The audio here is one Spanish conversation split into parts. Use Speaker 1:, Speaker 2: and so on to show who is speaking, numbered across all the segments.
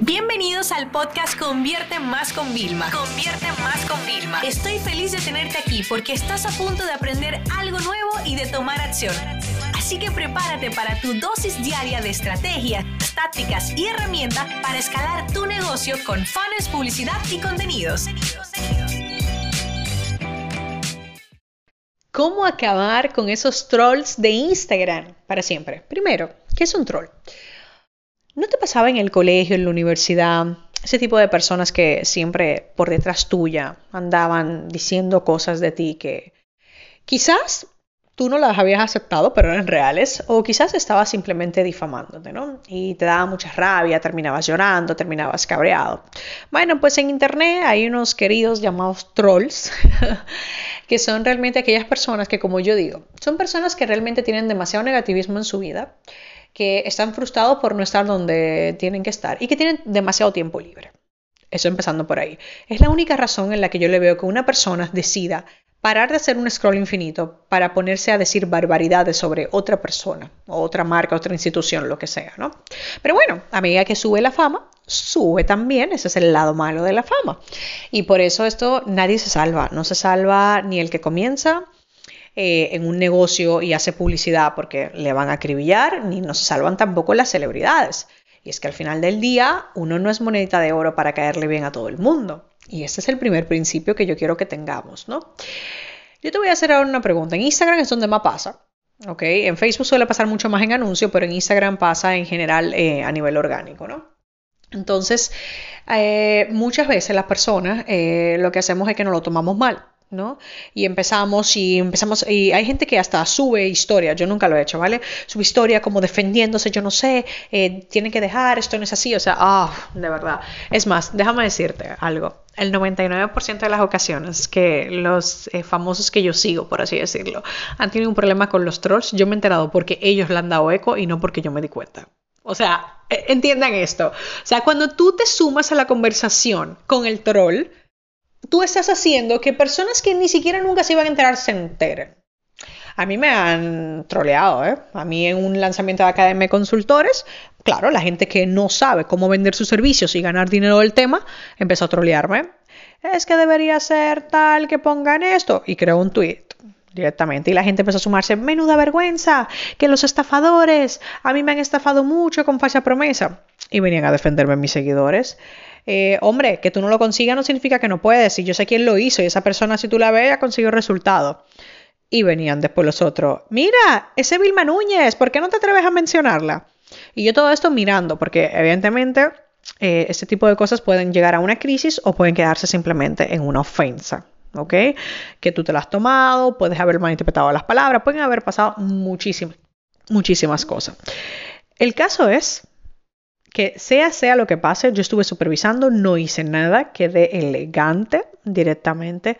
Speaker 1: Bienvenidos al podcast Convierte Más con Vilma. Convierte Más con Vilma. Estoy feliz de tenerte aquí porque estás a punto de aprender algo nuevo y de tomar acción. Así que prepárate para tu dosis diaria de estrategias, tácticas y herramientas para escalar tu negocio con fans, publicidad y contenidos.
Speaker 2: ¿Cómo acabar con esos trolls de Instagram para siempre? Primero, ¿qué es un troll? ¿No te pasaba en el colegio, en la universidad, ese tipo de personas que siempre por detrás tuya andaban diciendo cosas de ti que quizás tú no las habías aceptado, pero eran reales, o quizás estabas simplemente difamándote, ¿no? Y te daba mucha rabia, terminabas llorando, terminabas cabreado. Bueno, pues en internet hay unos queridos llamados trolls, que son realmente aquellas personas que, como yo digo, son personas que realmente tienen demasiado negativismo en su vida, que están frustrados por no estar donde tienen que estar y que tienen demasiado tiempo libre. Eso empezando por ahí. Es la única razón en la que yo le veo que una persona decida parar de hacer un scroll infinito para ponerse a decir barbaridades sobre otra persona, otra marca, otra institución, lo que sea, ¿no? Pero bueno, a medida que sube la fama, sube también, ese es el lado malo de la fama. Y por eso esto nadie se salva, no se salva ni el que comienza eh, en un negocio y hace publicidad porque le van a acribillar, ni no se salvan tampoco las celebridades. Y es que al final del día uno no es monedita de oro para caerle bien a todo el mundo. Y ese es el primer principio que yo quiero que tengamos, ¿no? Yo te voy a hacer ahora una pregunta. En Instagram es donde más pasa. ¿ok? En Facebook suele pasar mucho más en anuncio, pero en Instagram pasa en general eh, a nivel orgánico, ¿no? Entonces, eh, muchas veces las personas eh, lo que hacemos es que nos lo tomamos mal. ¿No? Y empezamos y empezamos y hay gente que hasta sube historia, yo nunca lo he hecho, ¿vale? Sube historia como defendiéndose, yo no sé, eh, tiene que dejar, esto no es así, o sea, ah, de verdad. Es más, déjame decirte algo. El 99% de las ocasiones que los eh, famosos que yo sigo, por así decirlo, han tenido un problema con los trolls, yo me he enterado porque ellos le han dado eco y no porque yo me di cuenta. O sea, e, entiendan esto. O sea, cuando tú te sumas a la conversación con el troll, tú estás haciendo que personas que ni siquiera nunca se iban a enterar se enteren. A mí me han troleado, ¿eh? A mí en un lanzamiento de Academia de Consultores, claro, la gente que no sabe cómo vender sus servicios y ganar dinero del tema, empezó a trolearme. Es que debería ser tal que pongan esto. Y creó un tweet directamente. Y la gente empezó a sumarse, menuda vergüenza, que los estafadores, a mí me han estafado mucho con falsa promesa. Y venían a defenderme mis seguidores. Eh, hombre, que tú no lo consigas no significa que no puedes. Y yo sé quién lo hizo y esa persona, si tú la ves, ha conseguido resultado. Y venían después los otros. Mira, ese Vilma Núñez, ¿por qué no te atreves a mencionarla? Y yo todo esto mirando, porque evidentemente eh, este tipo de cosas pueden llegar a una crisis o pueden quedarse simplemente en una ofensa. ¿Ok? Que tú te la has tomado, puedes haber malinterpretado las palabras, pueden haber pasado muchísimas, muchísimas cosas. El caso es que sea sea lo que pase, yo estuve supervisando, no hice nada, quedé elegante directamente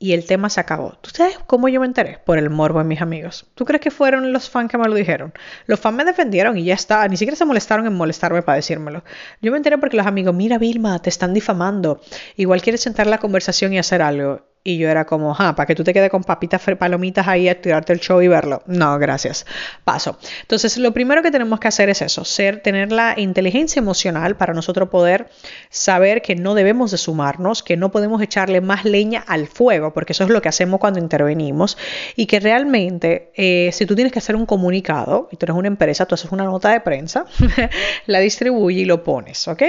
Speaker 2: y el tema se acabó. ¿Tú sabes cómo yo me enteré? Por el morbo de mis amigos. ¿Tú crees que fueron los fans que me lo dijeron? Los fans me defendieron y ya está. Ni siquiera se molestaron en molestarme para decírmelo. Yo me enteré porque los amigos, mira Vilma, te están difamando. Igual quieres sentar la conversación y hacer algo. Y yo era como, ah, para que tú te quedes con papitas, palomitas ahí a tirarte el show y verlo. No, gracias. Paso. Entonces, lo primero que tenemos que hacer es eso, ser, tener la inteligencia emocional para nosotros poder saber que no debemos de sumarnos, que no podemos echarle más leña al fuego, porque eso es lo que hacemos cuando intervenimos, y que realmente, eh, si tú tienes que hacer un comunicado, y tú eres una empresa, tú haces una nota de prensa, la distribuyes y lo pones, ¿ok?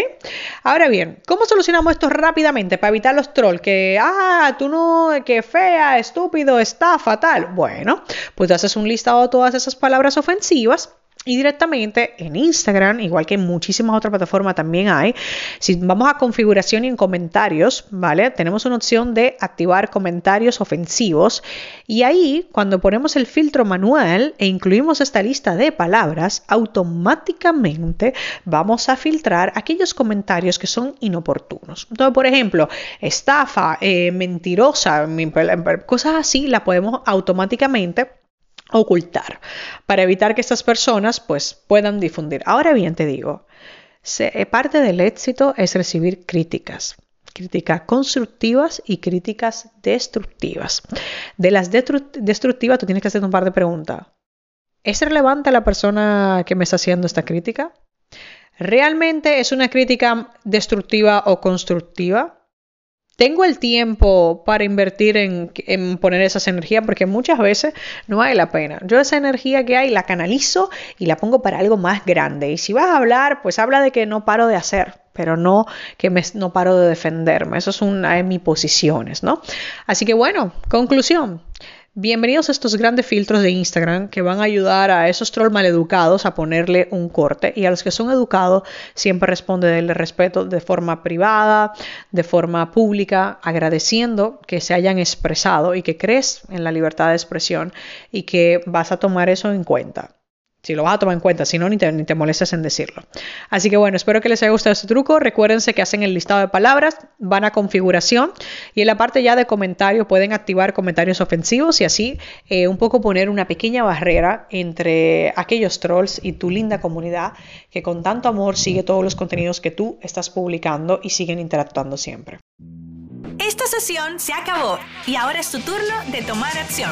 Speaker 2: Ahora bien, ¿cómo solucionamos esto rápidamente para evitar los trolls? Que, ah, tú no que fea, estúpido, está fatal. Bueno, pues haces un listado de todas esas palabras ofensivas y directamente en Instagram, igual que en muchísimas otras plataformas también hay, si vamos a configuración y en comentarios, ¿vale? Tenemos una opción de activar comentarios ofensivos y ahí cuando ponemos el filtro manual e incluimos esta lista de palabras, automáticamente vamos a filtrar aquellos comentarios que son inoportunos. Entonces, por ejemplo, estafa, eh, mentirosa, cosas así, la podemos automáticamente ocultar para evitar que estas personas pues puedan difundir. Ahora bien, te digo, eh, parte del éxito es recibir críticas críticas constructivas y críticas destructivas. De las destructivas tú tienes que hacer un par de preguntas. ¿Es relevante la persona que me está haciendo esta crítica? ¿Realmente es una crítica destructiva o constructiva? Tengo el tiempo para invertir en, poner esas energías porque muchas veces no vale la pena. Yo esa energía que hay la canalizo y la pongo para algo más grande. Y si vas a hablar, pues habla de que no paro de hacer pero no que no paro de defenderme. Eso es una de mis posiciones, ¿no? Así que bueno, conclusión. Bienvenidos a estos grandes filtros de Instagram que van a ayudar a esos trolls maleducados a ponerle un corte y a los que son educados siempre responde del respeto de forma privada, de forma pública, agradeciendo que se hayan expresado y que crees en la libertad de expresión y que vas a tomar eso en cuenta. Si lo vas a tomar en cuenta, si no, ni te, ni te molestes en decirlo. Así que bueno, espero que les haya gustado este truco. Recuérdense que hacen el listado de palabras, van a configuración y en la parte ya de comentarios pueden activar comentarios ofensivos y así eh, un poco poner una pequeña barrera entre aquellos trolls y tu linda comunidad que con tanto amor sigue todos los contenidos que tú estás publicando y siguen interactuando siempre.
Speaker 1: Esta sesión se acabó y ahora es tu turno de tomar acción.